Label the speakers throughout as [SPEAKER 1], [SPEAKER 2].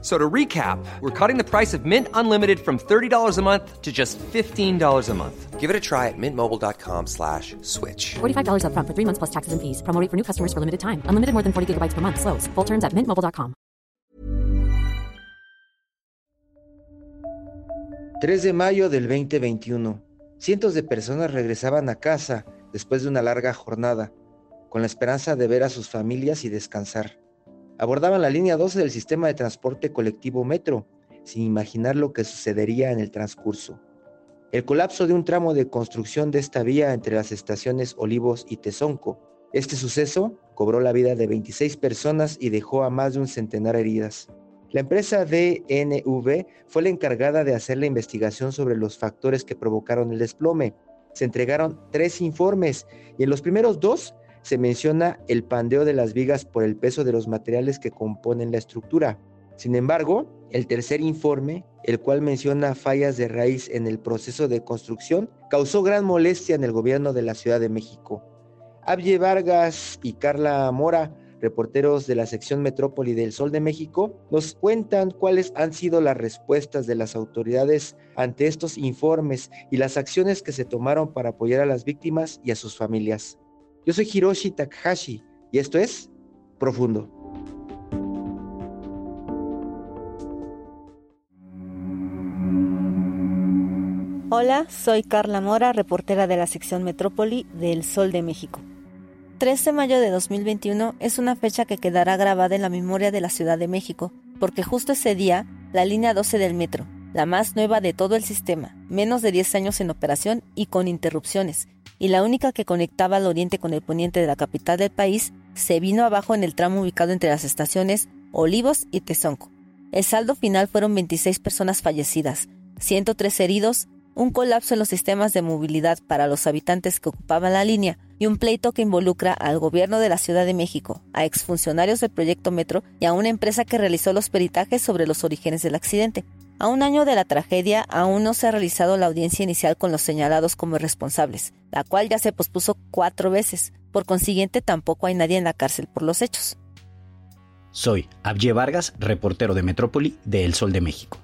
[SPEAKER 1] So to recap, we're cutting the price of Mint Unlimited from $30 a month to just $15 a month.
[SPEAKER 2] Give it a try at mintmobile.com slash switch.
[SPEAKER 3] $45 upfront for three months plus taxes and fees. Promo rate for new customers for limited time. Unlimited more than 40 gigabytes per month. Slows. Full terms at mintmobile.com.
[SPEAKER 4] 3 de mayo del 2021. Cientos de personas regresaban a casa después de una larga jornada, con la esperanza de ver a sus familias y descansar. Abordaban la línea 12 del sistema de transporte colectivo Metro, sin imaginar lo que sucedería en el transcurso. El colapso de un tramo de construcción de esta vía entre las estaciones Olivos y Tezonco. Este suceso cobró la vida de 26 personas y dejó a más de un centenar heridas. La empresa DNV fue la encargada de hacer la investigación sobre los factores que provocaron el desplome. Se entregaron tres informes y en los primeros dos se menciona el pandeo de las vigas por el peso de los materiales que componen la estructura. Sin embargo, el tercer informe, el cual menciona fallas de raíz en el proceso de construcción, causó gran molestia en el gobierno de la Ciudad de México. Abye Vargas y Carla Mora, reporteros de la sección Metrópoli del Sol de México, nos cuentan cuáles han sido las respuestas de las autoridades ante estos informes y las acciones que se tomaron para apoyar a las víctimas y a sus familias. Yo soy Hiroshi Takahashi y esto es Profundo.
[SPEAKER 5] Hola, soy Carla Mora, reportera de la sección Metrópoli del Sol de México. 13 de mayo de 2021 es una fecha que quedará grabada en la memoria de la Ciudad de México, porque justo ese día, la línea 12 del metro, la más nueva de todo el sistema, menos de 10 años en operación y con interrupciones, y la única que conectaba al oriente con el poniente de la capital del país, se vino abajo en el tramo ubicado entre las estaciones Olivos y Tezonco. El saldo final fueron 26 personas fallecidas, 103 heridos, un colapso en los sistemas de movilidad para los habitantes que ocupaban la línea y un pleito que involucra al gobierno de la Ciudad de México, a exfuncionarios del proyecto Metro y a una empresa que realizó los peritajes sobre los orígenes del accidente. A un año de la tragedia, aún no se ha realizado la audiencia inicial con los señalados como responsables, la cual ya se pospuso cuatro veces. Por consiguiente, tampoco hay nadie en la cárcel por los hechos.
[SPEAKER 6] Soy Abye Vargas, reportero de Metrópoli de El Sol de México.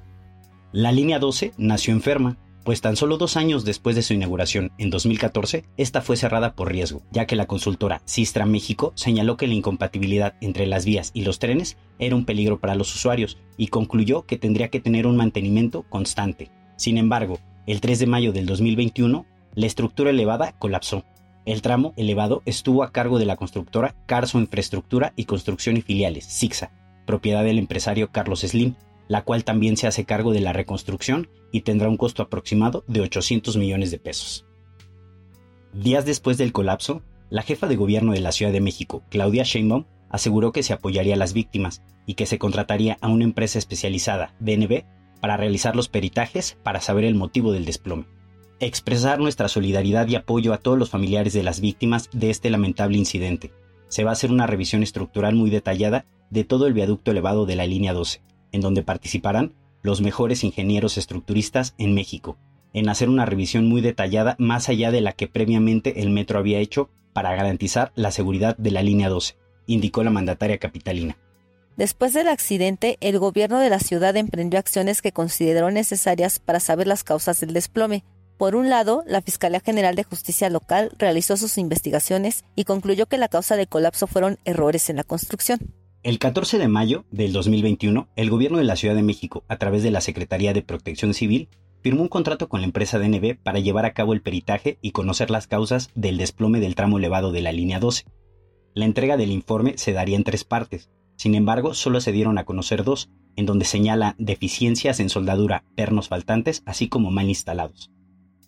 [SPEAKER 6] La línea 12 nació enferma, pues tan solo dos años después de su inauguración, en 2014, esta fue cerrada por riesgo, ya que la consultora Sistra México señaló que la incompatibilidad entre las vías y los trenes era un peligro para los usuarios y concluyó que tendría que tener un mantenimiento constante. Sin embargo, el 3 de mayo del 2021, la estructura elevada colapsó. El tramo elevado estuvo a cargo de la constructora Carso Infraestructura y Construcción y Filiales, SIXA, propiedad del empresario Carlos Slim, la cual también se hace cargo de la reconstrucción y tendrá un costo aproximado de 800 millones de pesos. Días después del colapso, la jefa de gobierno de la Ciudad de México, Claudia Sheinbaum, aseguró que se apoyaría a las víctimas y que se contrataría a una empresa especializada, DNB, para realizar los peritajes para saber el motivo del desplome. Expresar nuestra solidaridad y apoyo a todos los familiares de las víctimas de este lamentable incidente. Se va a hacer una revisión estructural muy detallada de todo el viaducto elevado de la línea 12, en donde participarán los mejores ingenieros estructuristas en México, en hacer una revisión muy detallada más allá de la que previamente el metro había hecho para garantizar la seguridad de la línea 12, indicó la mandataria capitalina.
[SPEAKER 5] Después del accidente, el gobierno de la ciudad emprendió acciones que consideró necesarias para saber las causas del desplome. Por un lado, la Fiscalía General de Justicia Local realizó sus investigaciones y concluyó que la causa del colapso fueron errores en la construcción.
[SPEAKER 6] El 14 de mayo del 2021, el gobierno de la Ciudad de México, a través de la Secretaría de Protección Civil, firmó un contrato con la empresa DNB para llevar a cabo el peritaje y conocer las causas del desplome del tramo elevado de la línea 12. La entrega del informe se daría en tres partes, sin embargo, solo se dieron a conocer dos, en donde señala deficiencias en soldadura, pernos faltantes, así como mal instalados.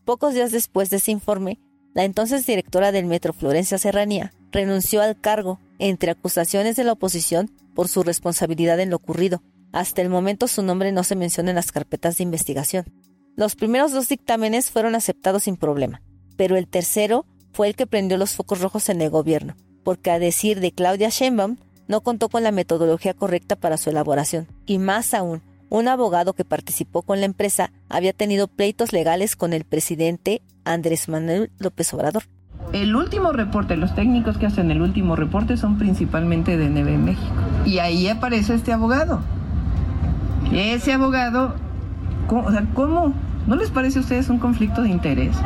[SPEAKER 5] Pocos días después de ese informe, la entonces directora del Metro Florencia Serranía renunció al cargo entre acusaciones de la oposición por su responsabilidad en lo ocurrido. Hasta el momento su nombre no se menciona en las carpetas de investigación. Los primeros dos dictámenes fueron aceptados sin problema, pero el tercero fue el que prendió los focos rojos en el gobierno, porque a decir de Claudia Sheinbaum, no contó con la metodología correcta para su elaboración. Y más aún, un abogado que participó con la empresa había tenido pleitos legales con el presidente Andrés Manuel López Obrador.
[SPEAKER 7] El último reporte, los técnicos que hacen el último reporte son principalmente de NB México. Y ahí aparece este abogado. Ese abogado, ¿cómo, o sea, ¿cómo ¿No les parece a ustedes un conflicto de interés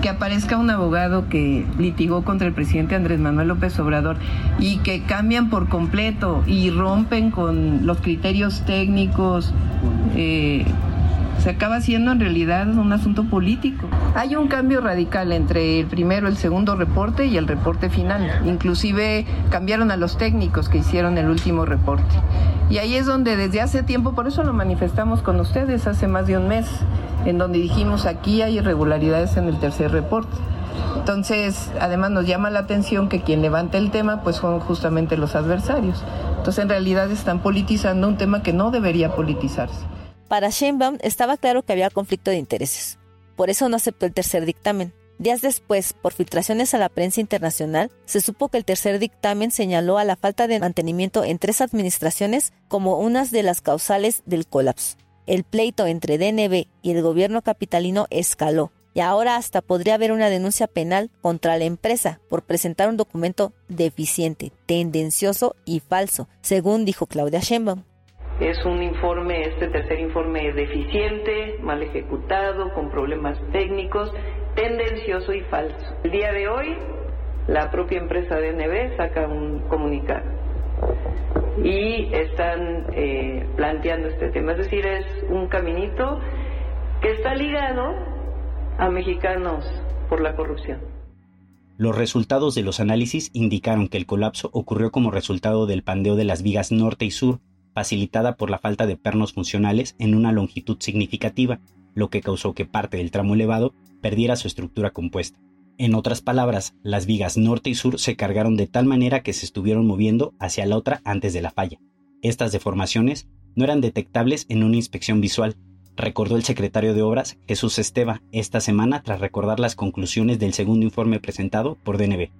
[SPEAKER 7] que aparezca un abogado que litigó contra el presidente Andrés Manuel López Obrador y que cambian por completo y rompen con los criterios técnicos? Eh, se acaba siendo en realidad un asunto político. Hay un cambio radical entre el primero, el segundo reporte y el reporte final. Inclusive cambiaron a los técnicos que hicieron el último reporte. Y ahí es donde desde hace tiempo, por eso lo manifestamos con ustedes hace más de un mes, en donde dijimos aquí hay irregularidades en el tercer reporte. Entonces, además nos llama la atención que quien levanta el tema pues son justamente los adversarios. Entonces, en realidad están politizando un tema que no debería politizarse.
[SPEAKER 5] Para Sheinbaum estaba claro que había conflicto de intereses. Por eso no aceptó el tercer dictamen. Días después, por filtraciones a la prensa internacional, se supo que el tercer dictamen señaló a la falta de mantenimiento en tres administraciones como unas de las causales del colapso el pleito entre DNB y el gobierno capitalino escaló y ahora hasta podría haber una denuncia penal contra la empresa por presentar un documento deficiente, tendencioso y falso, según dijo Claudia Sheinbaum.
[SPEAKER 7] Es un informe, este tercer informe deficiente, mal ejecutado, con problemas técnicos, tendencioso y falso. El día de hoy, la propia empresa DNB saca un comunicado y están eh, planteando este tema. Es decir, es un caminito que está ligado a mexicanos por la corrupción.
[SPEAKER 6] Los resultados de los análisis indicaron que el colapso ocurrió como resultado del pandeo de las vigas norte y sur, facilitada por la falta de pernos funcionales en una longitud significativa, lo que causó que parte del tramo elevado perdiera su estructura compuesta. En otras palabras, las vigas norte y sur se cargaron de tal manera que se estuvieron moviendo hacia la otra antes de la falla. Estas deformaciones no eran detectables en una inspección visual, recordó el secretario de Obras Jesús Esteva esta semana tras recordar las conclusiones del segundo informe presentado por DNB.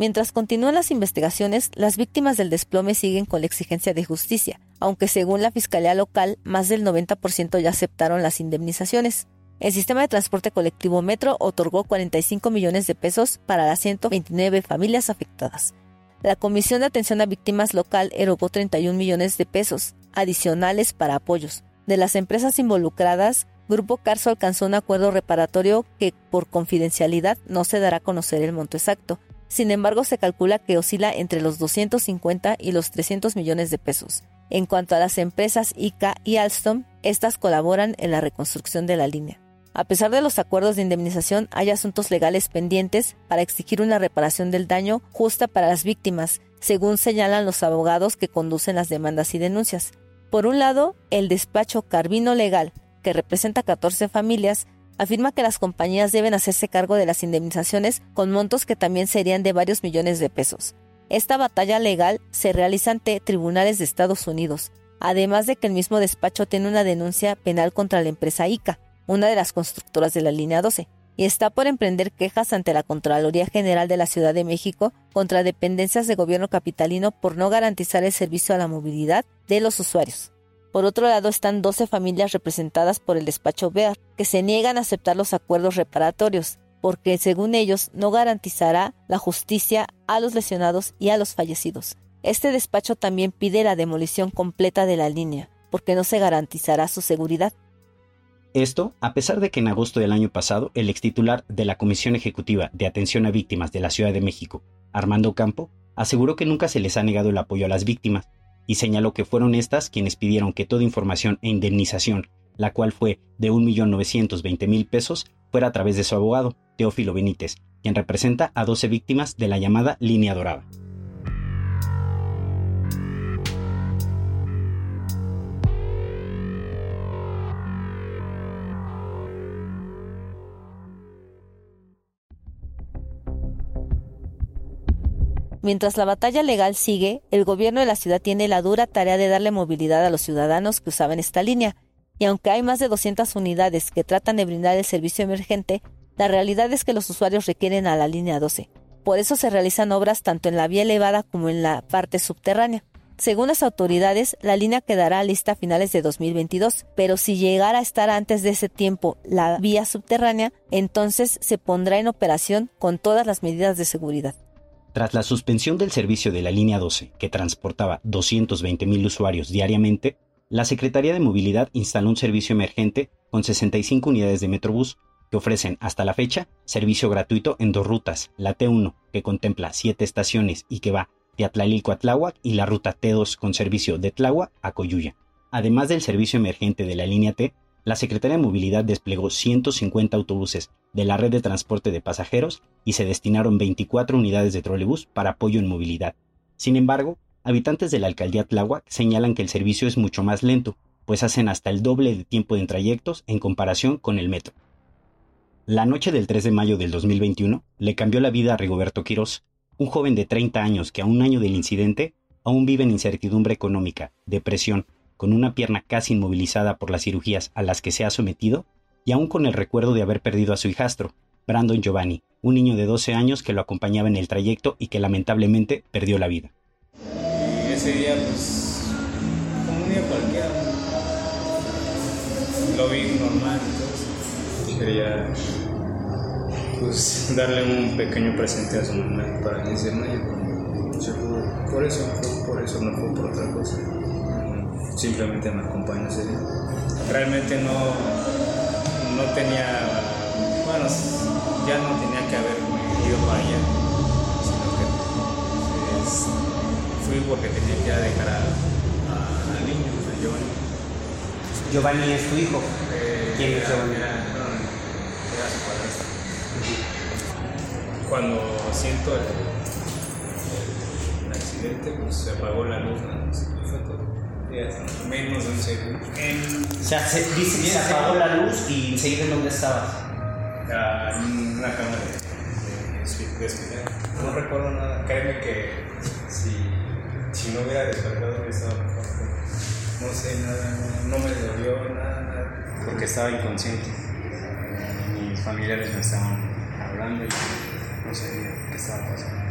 [SPEAKER 5] Mientras continúan las investigaciones, las víctimas del desplome siguen con la exigencia de justicia, aunque según la Fiscalía local, más del 90% ya aceptaron las indemnizaciones. El sistema de transporte colectivo Metro otorgó 45 millones de pesos para las 129 familias afectadas. La Comisión de Atención a Víctimas local erogó 31 millones de pesos adicionales para apoyos. De las empresas involucradas, Grupo Carso alcanzó un acuerdo reparatorio que, por confidencialidad, no se dará a conocer el monto exacto. Sin embargo, se calcula que oscila entre los 250 y los 300 millones de pesos. En cuanto a las empresas ICA y Alstom, estas colaboran en la reconstrucción de la línea. A pesar de los acuerdos de indemnización, hay asuntos legales pendientes para exigir una reparación del daño justa para las víctimas, según señalan los abogados que conducen las demandas y denuncias. Por un lado, el despacho Carvino Legal, que representa 14 familias, afirma que las compañías deben hacerse cargo de las indemnizaciones con montos que también serían de varios millones de pesos. Esta batalla legal se realiza ante tribunales de Estados Unidos, además de que el mismo despacho tiene una denuncia penal contra la empresa ICA, una de las constructoras de la línea 12, y está por emprender quejas ante la Contraloría General de la Ciudad de México contra dependencias de gobierno capitalino por no garantizar el servicio a la movilidad de los usuarios. Por otro lado están 12 familias representadas por el despacho BEAR, que se niegan a aceptar los acuerdos reparatorios, porque según ellos no garantizará la justicia a los lesionados y a los fallecidos. Este despacho también pide la demolición completa de la línea, porque no se garantizará su seguridad.
[SPEAKER 6] Esto, a pesar de que en agosto del año pasado el extitular de la Comisión Ejecutiva de Atención a Víctimas de la Ciudad de México, Armando Campo, aseguró que nunca se les ha negado el apoyo a las víctimas y señaló que fueron estas quienes pidieron que toda información e indemnización, la cual fue de 1.920.000 pesos, fuera a través de su abogado, Teófilo Benítez, quien representa a 12 víctimas de la llamada Línea Dorada.
[SPEAKER 5] Mientras la batalla legal sigue, el gobierno de la ciudad tiene la dura tarea de darle movilidad a los ciudadanos que usaban esta línea, y aunque hay más de 200 unidades que tratan de brindar el servicio emergente, la realidad es que los usuarios requieren a la línea 12. Por eso se realizan obras tanto en la vía elevada como en la parte subterránea. Según las autoridades, la línea quedará lista a finales de 2022, pero si llegara a estar antes de ese tiempo la vía subterránea, entonces se pondrá en operación con todas las medidas de seguridad.
[SPEAKER 6] Tras la suspensión del servicio de la línea 12, que transportaba 220.000 usuarios diariamente, la Secretaría de Movilidad instaló un servicio emergente con 65 unidades de Metrobús que ofrecen hasta la fecha servicio gratuito en dos rutas, la T1, que contempla siete estaciones y que va de Atlalilco a Tláhuac, y la ruta T2 con servicio de Tláhuac a Coyuya. Además del servicio emergente de la línea T, la Secretaría de Movilidad desplegó 150 autobuses de la red de transporte de pasajeros y se destinaron 24 unidades de trolebús para apoyo en movilidad. Sin embargo, habitantes de la alcaldía Tláhuac señalan que el servicio es mucho más lento, pues hacen hasta el doble de tiempo en trayectos en comparación con el metro. La noche del 3 de mayo del 2021 le cambió la vida a Rigoberto Quirós, un joven de 30 años que a un año del incidente aún vive en incertidumbre económica, depresión, con una pierna casi inmovilizada por las cirugías a las que se ha sometido y aún con el recuerdo de haber perdido a su hijastro, Brandon Giovanni, un niño de 12 años que lo acompañaba en el trayecto y que lamentablemente perdió la vida.
[SPEAKER 8] Ese día, pues, como un día cualquiera, lo vi normal, entonces quería, pues, darle un pequeño presente a su mamá para que se mayo. Por eso, por eso, no fue por otra cosa. Simplemente me acompañó ese día. Realmente no, no tenía, bueno, ya no tenía que haber ido para allá, sino que pues, fui porque tenía que ir a dejar a, al niño, a Giovanni.
[SPEAKER 9] Giovanni es tu hijo.
[SPEAKER 8] Eh,
[SPEAKER 9] ¿Quién es
[SPEAKER 8] era-
[SPEAKER 9] Giovanni?
[SPEAKER 8] Era, era su padrastro. Cuando siento el, el- el accidente, pues se apagó la luz, ¿no? Menos de un segundo. En,
[SPEAKER 9] O sea, se, dice que se apagó la luz y enseguida en dónde estabas.
[SPEAKER 8] Ah, en una cama de, de, de, de hospital. No recuerdo nada. Créeme que si, si no hubiera despertado hubiera estado mejor. No sé nada, no, no me dolió nada, nada, porque estaba inconsciente. Mis familiares me estaban hablando y no sabía qué estaba pasando.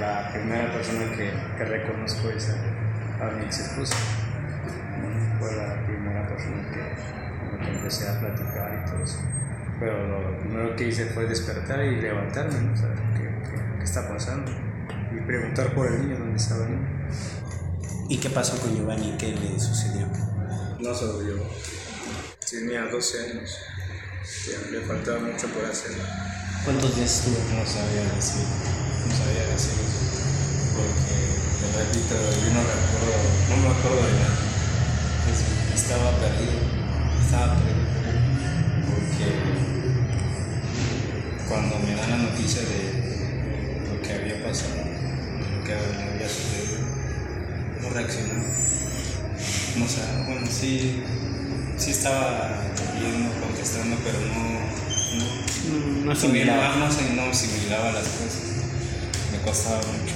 [SPEAKER 8] La primera persona que, que reconozco es a, a mi ex esposa. Fue la primera persona que, que empecé a platicar y todo eso. Pero lo primero que hice fue despertar y levantarme, ¿no? saber qué, qué- qué está pasando. Y preguntar por el niño, dónde estaba el niño.
[SPEAKER 9] ¿Y qué pasó con Giovanni? ¿Qué le sucedió?
[SPEAKER 8] No se lo llevó. Tenía 12 años. Le faltaba mucho por hacer.
[SPEAKER 9] ¿Cuántos días estuvo?
[SPEAKER 8] No sabía decir, no sabía decir repito, yo no recuerdo, no me acuerdo de nada. Es- Estaba perdido, estaba perdido. Porque cuando me dan la noticia de lo que había pasado, de lo que había sucedido, no reaccionaba. No sé, bueno, sí, sí estaba viendo, contestando, pero no, no,
[SPEAKER 9] No
[SPEAKER 8] asimilaba, no asimilaba las cosas. Me costaba mucho.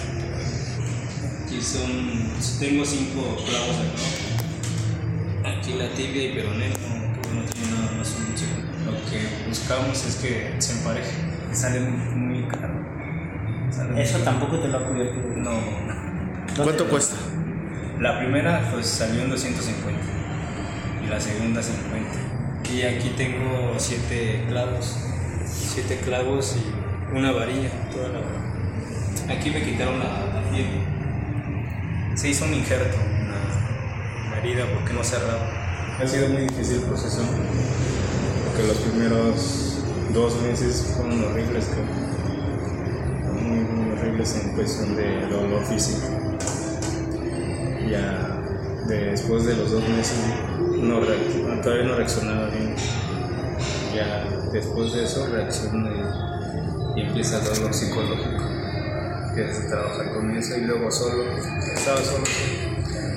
[SPEAKER 8] Son, tengo cinco clavos acá. Aquí la tibia y peroné, no, no tiene nada más un chico. Lo que buscamos es que se empareje. Sale muy, muy caro. Sale
[SPEAKER 9] Eso
[SPEAKER 8] muy-
[SPEAKER 9] tampoco te lo ha cubierto.
[SPEAKER 8] No.
[SPEAKER 10] ¿Cuánto cuesta?
[SPEAKER 8] La primera pues salió en 250 y la segunda 50. Y aquí tengo siete clavos, siete clavos y una varilla, toda la varilla. Aquí me quitaron la, la piel. Se hizo un injerto, una, una herida porque no cerraba. Ha sido muy difícil el proceso porque los primeros dos meses fueron horribles, creo. muy, horribles en cuestión de dolor físico ya después de los dos meses todavía no reaccionaba bien. Ya después de eso reacciona y, y empieza el dolor psicológico. Empiezas a trabajar con eso y luego solo, estaba solo.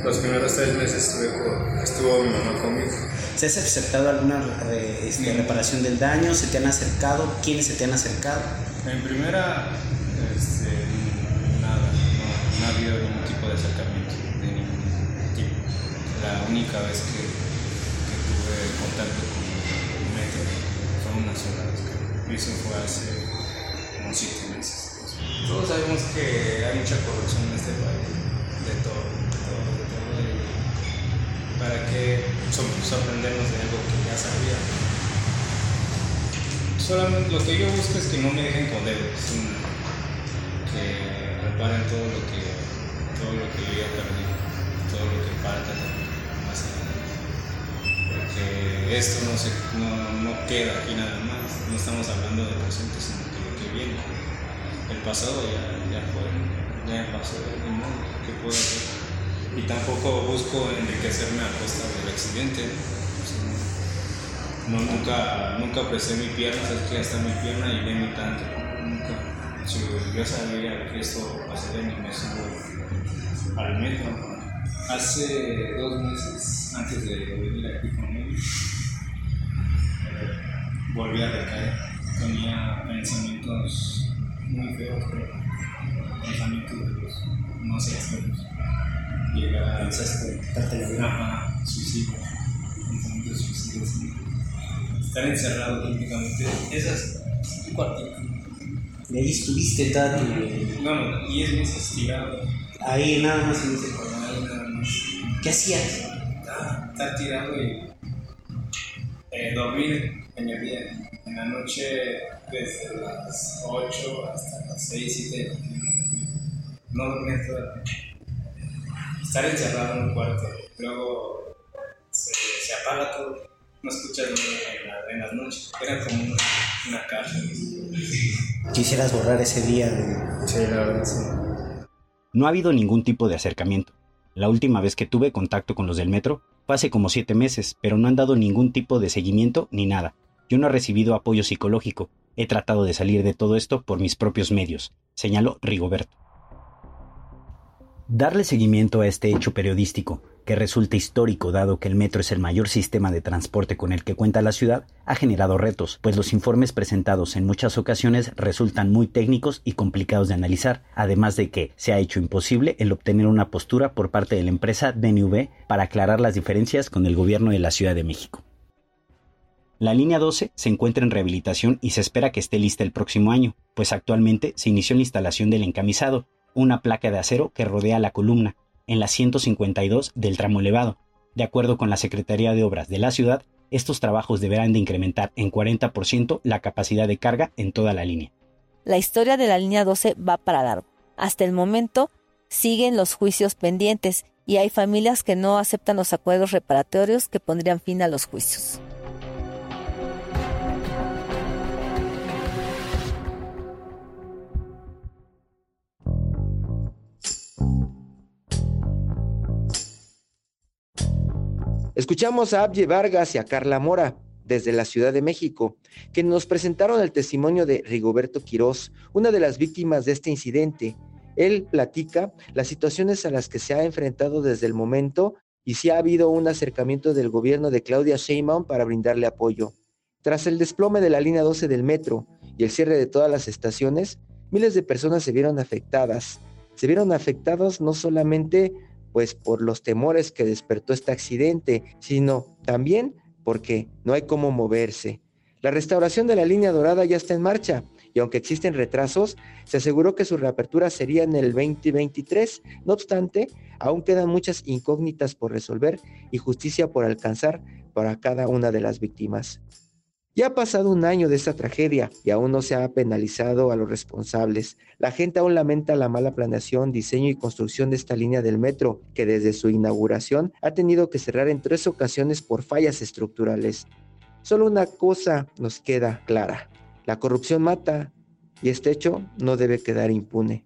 [SPEAKER 8] Los primeros tres meses estuve con- estuvo mi mamá conmigo.
[SPEAKER 9] ¿Se has aceptado alguna eh, este, reparación del daño? ¿Se te han acercado? ¿Quiénes se te han acercado?
[SPEAKER 8] En primera, este, nada, no, no ha habido ningún tipo de acercamiento de ningún tipo. La única vez que, que tuve contacto con el metro fue una sola vez que eso fue hace siete meses. Todos sabemos que hay mucha corrupción en este país, de todo, de todo, de todo. ¿Para qué sorprendernos de algo que ya sabía? Solamente lo que yo busco es que no me dejen con dedos, que reparen todo lo que, todo lo que yo ya perdí, todo lo que falta más. Porque esto no, se, no, no queda aquí nada más, no estamos hablando del presente, sino de lo que viene. Pasado ya, ya fue, ya pasó, ni modo, ¿qué puedo hacer? Y tampoco busco enriquecerme a costa del accidente. ¿no? Nunca, nunca mi pierna, sabes que ya está mi pierna y viene tanto. Nunca. Si yo sabía que esto pasaría, ni me subo al metro. Hace dos meses, antes de venir aquí con él, volví a recaer. Tenía pensamientos muy feos, pero pensamientos de los no sé, extremos. Llegar a
[SPEAKER 9] quitarte la vida.
[SPEAKER 8] Suicidio, pensamientos suicidas. Estar encerrado prácticamente. Esas, un cuartito.
[SPEAKER 9] Y ahí estuviste tanto.
[SPEAKER 8] No, no, 10 meses tirado.
[SPEAKER 9] Ahí nada más en ese
[SPEAKER 8] Por ahí nada más.
[SPEAKER 9] ¿Qué hacías?
[SPEAKER 8] Estar, estar tirado y eh, dormir en el día. En la noche, desde las 8 hasta las 6, 7 No dormir toda la noche. Estar encerrado en un cuarto. Luego se, se apaga todo. No escuchas nada en, la- en las noches. Era como una, una cárcel.
[SPEAKER 9] Quisieras borrar ese día de...
[SPEAKER 8] Sí, la verdad, sí.
[SPEAKER 6] No ha habido ningún tipo de acercamiento. La última vez que tuve contacto con los del metro fue hace como siete meses, pero no han dado ningún tipo de seguimiento ni nada. Yo no he recibido apoyo psicológico. He tratado de salir de todo esto por mis propios medios, señaló Rigoberto. Darle seguimiento a este hecho periodístico, que resulta histórico dado que el metro es el mayor sistema de transporte con el que cuenta la ciudad, ha generado retos, pues los informes presentados en muchas ocasiones resultan muy técnicos y complicados de analizar, además de que se ha hecho imposible el obtener una postura por parte de la empresa DNV para aclarar las diferencias con el gobierno de la Ciudad de México. La línea 12 se encuentra en rehabilitación y se espera que esté lista el próximo año, pues actualmente se inició la instalación del encamisado, una placa de acero que rodea la columna, en la 152 del tramo elevado. De acuerdo con la Secretaría de Obras de la ciudad, estos trabajos deberán de incrementar en 40% la capacidad de carga en toda la línea.
[SPEAKER 5] La historia de la línea 12 va para largo. Hasta el momento siguen los juicios pendientes y hay familias que no aceptan los acuerdos reparatorios que pondrían fin a los juicios.
[SPEAKER 4] Escuchamos a Abye Vargas y a Carla Mora desde la Ciudad de México, que nos presentaron el testimonio de Rigoberto Quirós, una de las víctimas de este incidente. Él platica las situaciones a las que se ha enfrentado desde el momento y si ha habido un acercamiento del gobierno de Claudia Sheinbaum para brindarle apoyo. Tras el desplome de la línea 12 del metro y el cierre de todas las estaciones, miles de personas se vieron afectadas. Se vieron afectados no solamente pues por los temores que despertó este accidente, sino también porque no hay cómo moverse. La restauración de la línea dorada ya está en marcha y aunque existen retrasos, se aseguró que su reapertura sería en el 2023. No obstante, aún quedan muchas incógnitas por resolver y justicia por alcanzar para cada una de las víctimas. Ya ha pasado un año de esta tragedia y aún no se ha penalizado a los responsables. La gente aún lamenta la mala planeación, diseño y construcción de esta línea del metro, que desde su inauguración ha tenido que cerrar en tres ocasiones por fallas estructurales. Solo una cosa nos queda clara. La corrupción mata y este hecho no debe quedar impune.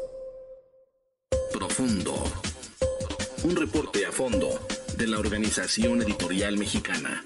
[SPEAKER 10] Profundo. Un reporte a fondo de la Organización Editorial Mexicana.